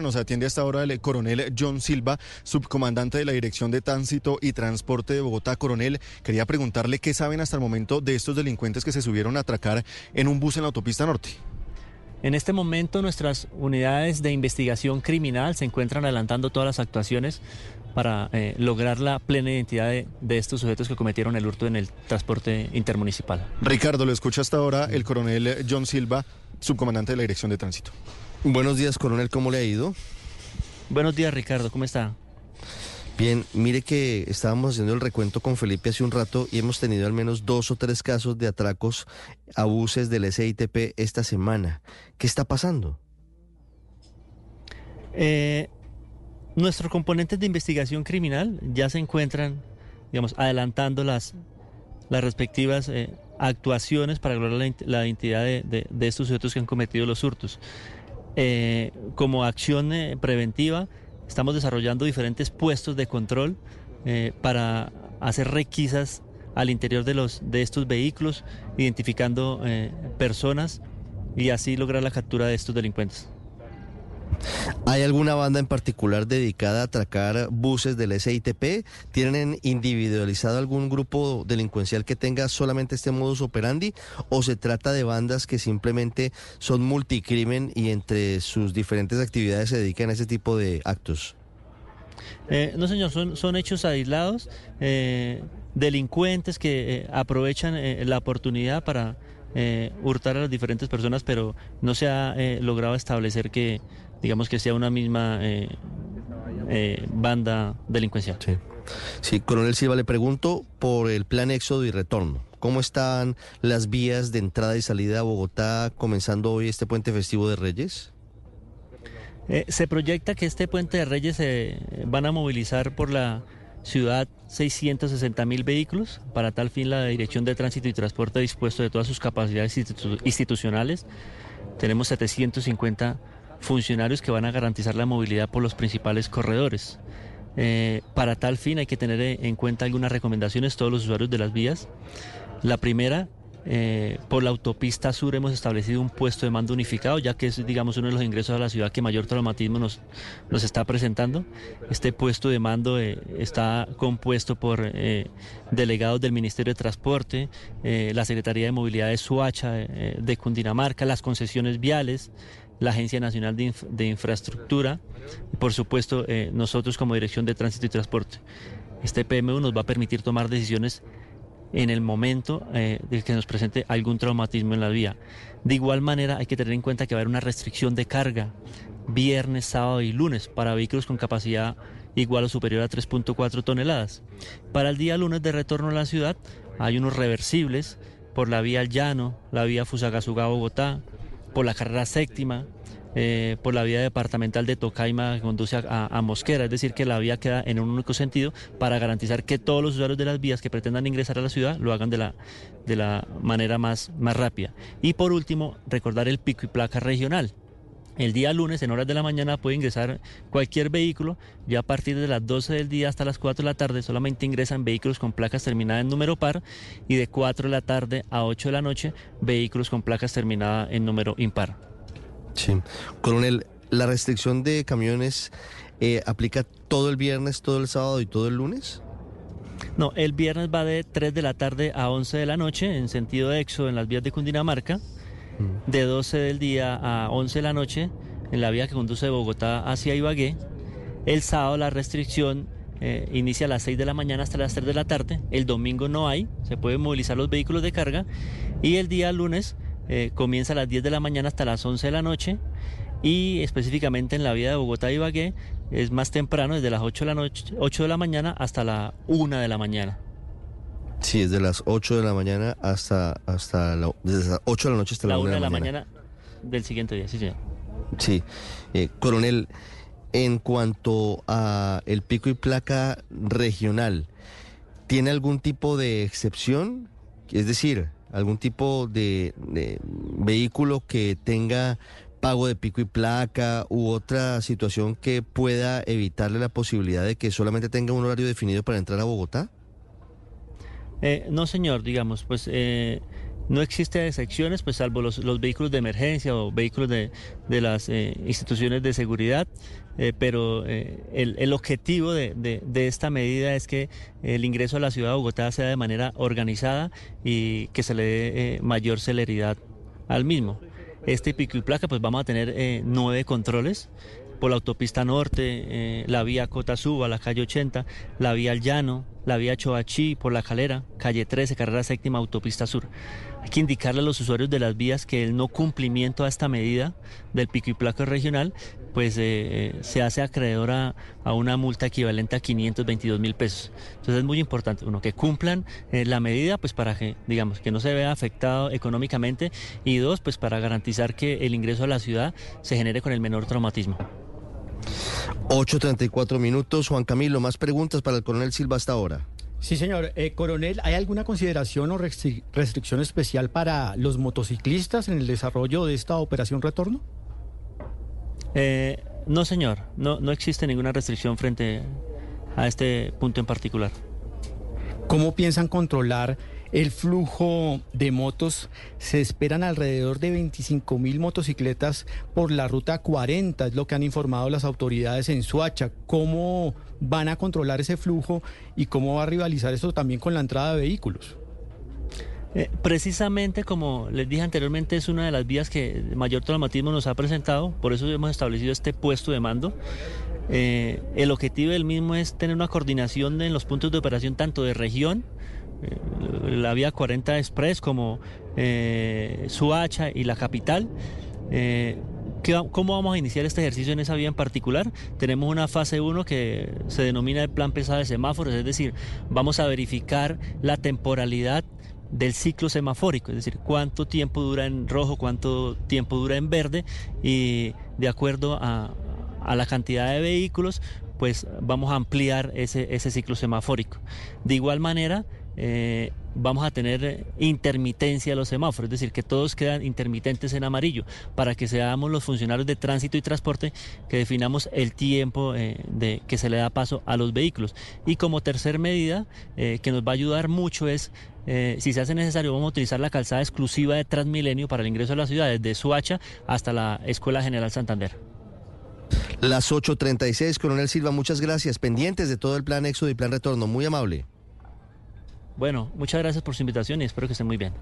Nos atiende hasta ahora el coronel John Silva, subcomandante de la Dirección de Tránsito y Transporte de Bogotá. Coronel, quería preguntarle qué saben hasta el momento de estos delincuentes que se subieron a atracar en un bus en la autopista norte. En este momento nuestras unidades de investigación criminal se encuentran adelantando todas las actuaciones para eh, lograr la plena identidad de, de, estos sujetos que cometieron el hurto en el transporte intermunicipal. Ricardo, lo escucha hasta ahora el coronel John Silva, subcomandante de la Dirección de Tránsito. Buenos días, coronel, ¿cómo le ha ido? Buenos días, Ricardo, ¿cómo está? Bien, mire que estábamos haciendo el recuento con Felipe hace un rato y hemos tenido al menos dos o tres casos de atracos a buses del SITP esta semana. ¿Qué está pasando? Eh, nuestros componentes de investigación criminal ya se encuentran, digamos, adelantando las, las respectivas eh, actuaciones para lograr la, la identidad de, de, de estos sujetos que han cometido los hurtos. Eh, como acción eh, preventiva, estamos desarrollando diferentes puestos de control eh, para hacer requisas al interior de, los, de estos vehículos, identificando personas y así lograr la captura de estos delincuentes. ¿Hay alguna banda en particular dedicada a atracar buses del SITP? ¿Tienen individualizado algún grupo delincuencial que tenga solamente este modus operandi? ¿O se trata de bandas que simplemente son multicrimen y entre sus diferentes actividades se dedican a ese tipo de actos? Eh, no, señor, son, son hechos aislados, eh, delincuentes que eh, aprovechan la oportunidad para hurtar a las diferentes personas, pero no se ha logrado establecer que digamos que sea una misma eh, eh, banda delincuencial. Sí. sí, coronel Silva, le pregunto por el plan éxodo y retorno. ¿Cómo están las vías de entrada y salida a Bogotá comenzando hoy este puente festivo de Reyes? Eh, se proyecta que este puente de Reyes se van a movilizar por la ciudad 660 mil vehículos. Para tal fin, la Dirección de Tránsito y Transporte ha dispuesto de todas sus capacidades institu institucionales. Tenemos 750 funcionarios que van a garantizar la movilidad por los principales corredores. Eh, para tal fin hay que tener en cuenta algunas recomendaciones todos los usuarios de las vías. La primera, eh, por la autopista sur hemos establecido un puesto de mando unificado, ya que es, digamos, uno de los ingresos a la ciudad que mayor traumatismo nos, nos está presentando. Este puesto de mando eh, está compuesto por eh, delegados del Ministerio de Transporte, eh, la Secretaría de Movilidad de Suacha, de Cundinamarca, las concesiones viales, la Agencia Nacional de, Inf de Infraestructura y por supuesto eh, nosotros como Dirección de Tránsito y Transporte. Este PMU nos va a permitir tomar decisiones en el momento eh, de que nos presente algún traumatismo en la vía. De igual manera hay que tener en cuenta que va a haber una restricción de carga viernes, sábado y lunes para vehículos con capacidad igual o superior a 3.4 toneladas. Para el día lunes de retorno a la ciudad hay unos reversibles por la vía llano, la vía Fusagasugá-Bogotá, por la carrera séptima, eh, por la vía departamental de Tocaima que conduce a, a, Mosquera, es decir, que la vía queda en un único sentido para garantizar que todos los usuarios de las vías que pretendan ingresar a la ciudad lo hagan de la, de la manera más, más rápida. Y por último, recordar el pico y placa regional. El día lunes, en horas de la mañana, puede ingresar cualquier vehículo. Ya a partir de las 12 del día hasta las 4 de la tarde, solamente ingresan vehículos con placas terminadas en número par. Y de 4 de la tarde a 8 de la noche, vehículos con placas terminadas en número impar. Sí. Coronel, ¿la restricción de camiones eh, aplica todo el viernes, todo el sábado y todo el lunes? No, el viernes va de 3 de la tarde a 11 de la noche en sentido de éxodo en las vías de Cundinamarca de 12 del día a 11 de la noche en la vía que conduce de Bogotá hacia Ibagué. El sábado la restricción eh, inicia a las 6 de la mañana hasta las 3 de la tarde. El domingo no hay, se pueden movilizar los vehículos de carga. Y el día lunes eh, comienza a las 10 de la mañana hasta las 11 de la noche. Y específicamente en la vía de Bogotá Ibagué es más temprano, desde las 8 de la, noche, 8 de la mañana hasta la 1 de la mañana. Sí, desde las 8 de la mañana hasta, hasta la, desde las 8 de la noche hasta la, la 1 de la, mañana. mañana. del siguiente día, sí, señor. Sí, eh, coronel, en cuanto a el pico y placa regional, ¿tiene algún tipo de excepción? Es decir, algún tipo de, de vehículo que tenga pago de pico y placa u otra situación que pueda evitarle la posibilidad de que solamente tenga un horario definido para entrar a Bogotá? Eh, no, señor, digamos, pues eh, No existe excepciones, pues salvo los, vehículos de emergencia o vehículos de, las eh, instituciones de seguridad, eh, pero el, objetivo de, esta medida es que el ingreso a la ciudad de Bogotá sea de manera organizada y que se le dé mayor celeridad al mismo. Este pico y placa, pues vamos a tener nueve controles por la autopista norte, la vía Cotasuba, la calle 80, la vía al llano, la vía Choachí por la calera, calle 13, carrera séptima, autopista sur. Hay que indicarle a los usuarios de las vías que el no cumplimiento a esta medida del pico y placo regional, pues eh, eh, se hace acreedor a, una multa equivalente a 522 mil pesos. Entonces es muy importante, uno, que cumplan eh, la medida, pues para que, digamos, que no se vea afectado económicamente y dos, pues para garantizar que el ingreso a la ciudad se genere con el menor traumatismo. 8.34 minutos. Juan Camilo, más preguntas para el coronel Silva hasta ahora. Sí, señor. Eh, coronel, ¿hay alguna consideración o restricción especial para los motociclistas en el desarrollo de esta operación retorno? Eh, no, señor. No, no existe ninguna restricción frente a este punto en particular. ¿Cómo piensan controlar el flujo de motos. Se esperan alrededor de 25 mil motocicletas por la ruta 40, es lo que han informado las autoridades en Suacha. ¿Cómo van a controlar ese flujo y cómo va a rivalizar eso también con la entrada de vehículos? Eh, precisamente como les dije anteriormente es una de las vías que mayor traumatismo nos ha presentado, por eso hemos establecido este puesto de mando. Eh, el objetivo del mismo es tener una coordinación en los puntos de operación tanto de región, la vía 40 Express como eh, Suacha y la capital. Eh, ¿Cómo vamos a iniciar este ejercicio en esa vía en particular? Tenemos una fase 1 que se denomina el plan pesado de semáforos, es decir, vamos a verificar la temporalidad del ciclo semafórico, es decir, cuánto tiempo dura en rojo, cuánto tiempo dura en verde y de acuerdo a, la cantidad de vehículos, pues vamos a ampliar ese, ese ciclo semafórico. De igual manera, eh, vamos a tener intermitencia de los semáforos, es decir, que todos quedan intermitentes en amarillo, para que seamos los funcionarios de tránsito y transporte que definamos el tiempo eh, de que se le da paso a los vehículos. Y como tercer medida, eh, que nos va a ayudar mucho es si se hace necesario, vamos a utilizar la calzada exclusiva de Transmilenio para el ingreso a la ciudad, desde Suacha hasta la Escuela General Santander. Las 8.36, Coronel Silva, muchas gracias. Pendientes de todo el plan éxodo y plan retorno. Muy amable. Bueno, muchas gracias por su invitación y espero que estén muy bien.